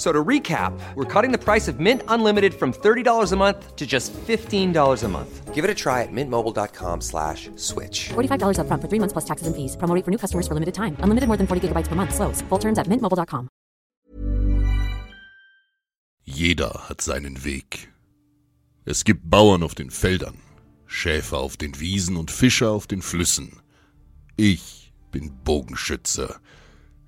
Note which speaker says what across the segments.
Speaker 1: So to recap, we're cutting the price of Mint Unlimited from $30 a month to just $15 a month.
Speaker 2: Give it a try at mintmobile.com slash switch.
Speaker 3: $45 up front for three months plus taxes and fees. Promo rate for new customers for limited time. Unlimited more than 40 gigabytes per month. Slows. Full terms at mintmobile.com.
Speaker 4: Jeder hat seinen Weg. Es gibt Bauern auf den Feldern, Schäfer auf den Wiesen und Fischer auf den Flüssen. Ich bin Bogenschütze.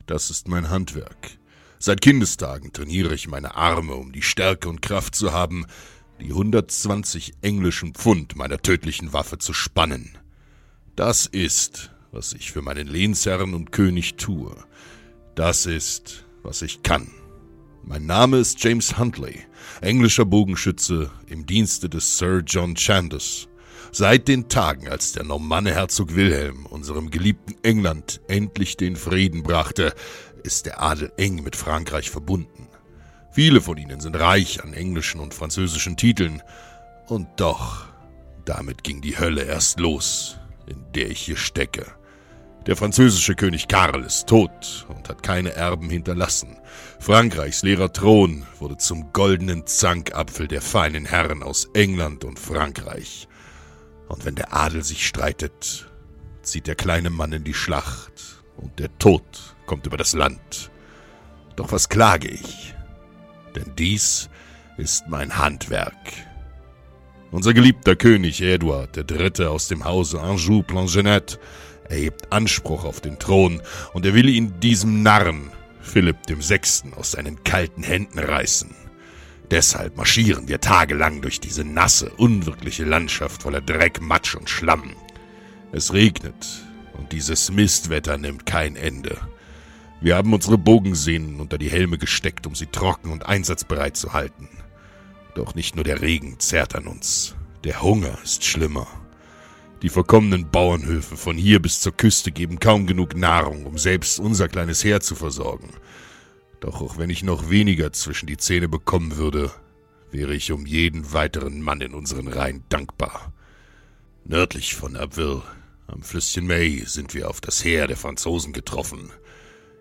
Speaker 4: Das ist mein Handwerk. Seit Kindestagen trainiere ich meine Arme, um die Stärke und Kraft zu haben, die 120 englischen Pfund meiner tödlichen Waffe zu spannen. Das ist, was ich für meinen Lehnsherrn und König tue. Das ist, was ich kann. Mein Name ist James Huntley, englischer Bogenschütze im Dienste des Sir John Chandos. Seit den Tagen, als der Normanne Herzog Wilhelm unserem geliebten England endlich den Frieden brachte, ist der Adel eng mit Frankreich verbunden. Viele von ihnen sind reich an englischen und französischen Titeln. Und doch, damit ging die Hölle erst los, in der ich hier stecke. Der französische König Karl ist tot und hat keine Erben hinterlassen. Frankreichs leerer Thron wurde zum goldenen Zankapfel der feinen Herren aus England und Frankreich. Und wenn der Adel sich streitet, zieht der kleine Mann in die Schlacht und der Tod kommt über das Land. Doch was klage ich? Denn dies ist mein Handwerk. Unser geliebter König Eduard III. aus dem Hause Anjou Plangenette erhebt Anspruch auf den Thron und er will ihn diesem Narren, Philipp VI., aus seinen kalten Händen reißen. Deshalb marschieren wir tagelang durch diese nasse, unwirkliche Landschaft voller Dreck, Matsch und Schlamm. Es regnet dieses Mistwetter nimmt kein Ende. Wir haben unsere Bogensehnen unter die Helme gesteckt, um sie trocken und einsatzbereit zu halten. Doch nicht nur der Regen zerrt an uns, der Hunger ist schlimmer. Die verkommenen Bauernhöfe von hier bis zur Küste geben kaum genug Nahrung, um selbst unser kleines Heer zu versorgen. Doch auch wenn ich noch weniger zwischen die Zähne bekommen würde, wäre ich um jeden weiteren Mann in unseren Reihen dankbar. Nördlich von Abbeville, am Flüsschen May, sind wir auf das Heer der Franzosen getroffen –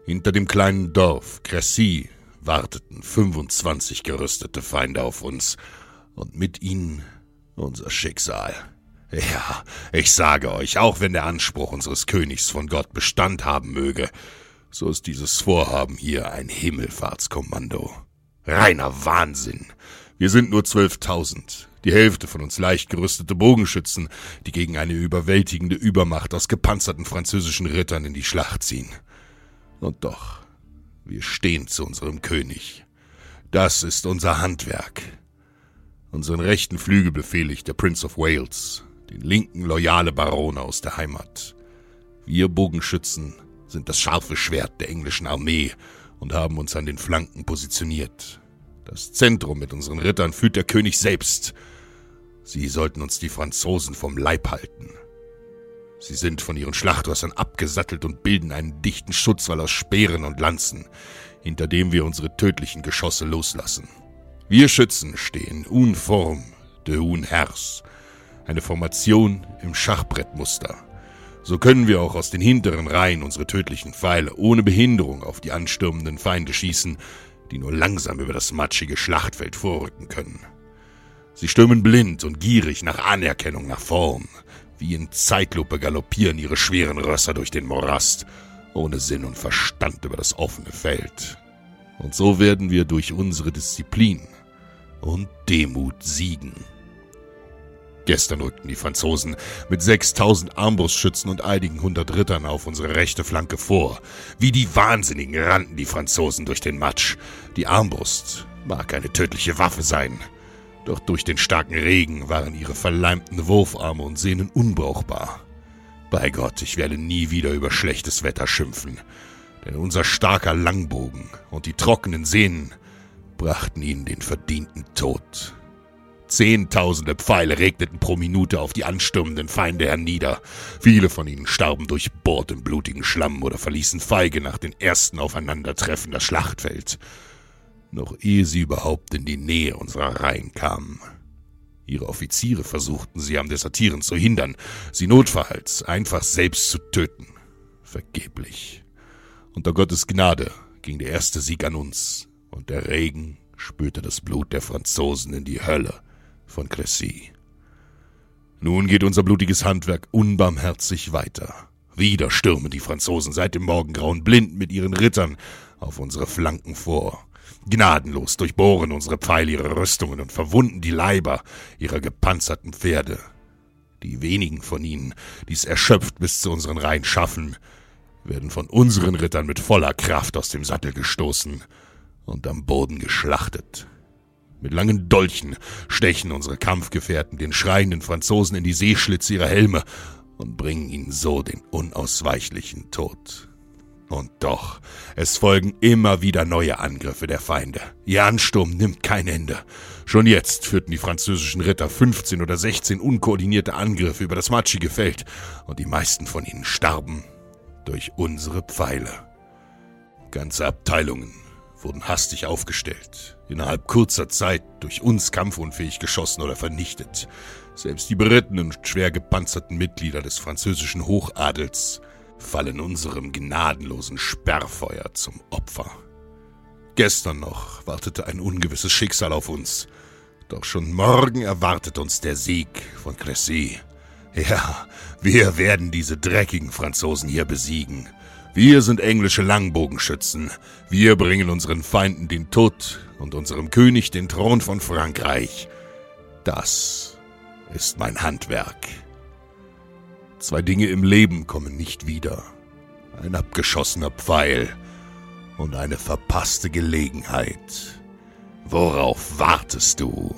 Speaker 4: hinter dem kleinen Dorf Cressy warteten 25 gerüstete Feinde auf uns und mit ihnen unser Schicksal. Ja, ich sage euch, auch wenn der Anspruch unseres Königs von Gott Bestand haben möge, so ist dieses Vorhaben hier ein Himmelfahrtskommando. Reiner Wahnsinn. Wir sind nur zwölftausend, die Hälfte von uns leicht gerüstete Bogenschützen, die gegen eine überwältigende Übermacht aus gepanzerten französischen Rittern in die Schlacht ziehen. Und doch, wir stehen zu unserem König. Das ist unser Handwerk. Unseren rechten Flügel befehligt der Prince of Wales, den linken loyale Barone aus der Heimat. Wir Bogenschützen sind das scharfe Schwert der englischen Armee und haben uns an den Flanken positioniert. Das Zentrum mit unseren Rittern führt der König selbst. Sie sollten uns die Franzosen vom Leib halten. Sie sind von ihren Schlachtrössern abgesattelt und bilden einen dichten Schutzwall aus Speeren und Lanzen, hinter dem wir unsere tödlichen Geschosse loslassen. Wir Schützen stehen unform de un hers, eine Formation im Schachbrettmuster. So können wir auch aus den hinteren Reihen unsere tödlichen Pfeile ohne Behinderung auf die anstürmenden Feinde schießen, die nur langsam über das matschige Schlachtfeld vorrücken können. Sie stürmen blind und gierig nach Anerkennung nach vorn, wie in Zeitlupe galoppieren ihre schweren Rösser durch den Morast, ohne Sinn und Verstand über das offene Feld. Und so werden wir durch unsere Disziplin und Demut siegen. Gestern rückten die Franzosen mit 6000 Armbrustschützen und einigen hundert Rittern auf unsere rechte Flanke vor. Wie die Wahnsinnigen rannten die Franzosen durch den Matsch. Die Armbrust mag eine tödliche Waffe sein, doch durch den starken Regen waren ihre verleimten Wurfarme und Sehnen unbrauchbar. Bei Gott, ich werde nie wieder über schlechtes Wetter schimpfen, denn unser starker Langbogen und die trockenen Sehnen brachten ihnen den verdienten Tod. Zehntausende Pfeile regneten pro Minute auf die anstürmenden Feinde hernieder. Viele von ihnen starben durchbohrt im blutigen Schlamm oder verließen feige nach den ersten Aufeinandertreffen das Schlachtfeld. Noch ehe sie überhaupt in die Nähe unserer Reihen kamen. Ihre Offiziere versuchten sie am Desertieren zu hindern, sie notfalls einfach selbst zu töten. Vergeblich. Unter Gottes Gnade ging der erste Sieg an uns, und der Regen spülte das Blut der Franzosen in die Hölle von Crécy. Nun geht unser blutiges Handwerk unbarmherzig weiter. Wieder stürmen die Franzosen seit dem Morgengrauen blind mit ihren Rittern auf unsere Flanken vor. Gnadenlos durchbohren unsere Pfeile ihre Rüstungen und verwunden die Leiber ihrer gepanzerten Pferde. Die wenigen von ihnen, die es erschöpft bis zu unseren Reihen schaffen, werden von unseren Rittern mit voller Kraft aus dem Sattel gestoßen und am Boden geschlachtet. Mit langen Dolchen stechen unsere Kampfgefährten den schreienden Franzosen in die Seeschlitze ihrer Helme und bringen ihnen so den unausweichlichen Tod. Und doch, es folgen immer wieder neue Angriffe der Feinde. Ihr Ansturm nimmt kein Ende. Schon jetzt führten die französischen Ritter 15 oder 16 unkoordinierte Angriffe über das matschige Feld, und die meisten von ihnen starben durch unsere Pfeile. Ganze Abteilungen wurden hastig aufgestellt, innerhalb kurzer Zeit durch uns kampfunfähig geschossen oder vernichtet. Selbst die berittenen und schwer gepanzerten Mitglieder des französischen Hochadels fallen unserem gnadenlosen Sperrfeuer zum Opfer. Gestern noch wartete ein ungewisses Schicksal auf uns, doch schon morgen erwartet uns der Sieg von Crécy. Ja, wir werden diese dreckigen Franzosen hier besiegen wir sind englische Langbogenschützen. Wir bringen unseren Feinden den Tod und unserem König den Thron von Frankreich. Das ist mein Handwerk. Zwei Dinge im Leben kommen nicht wieder. Ein abgeschossener Pfeil und eine verpasste Gelegenheit. Worauf wartest du?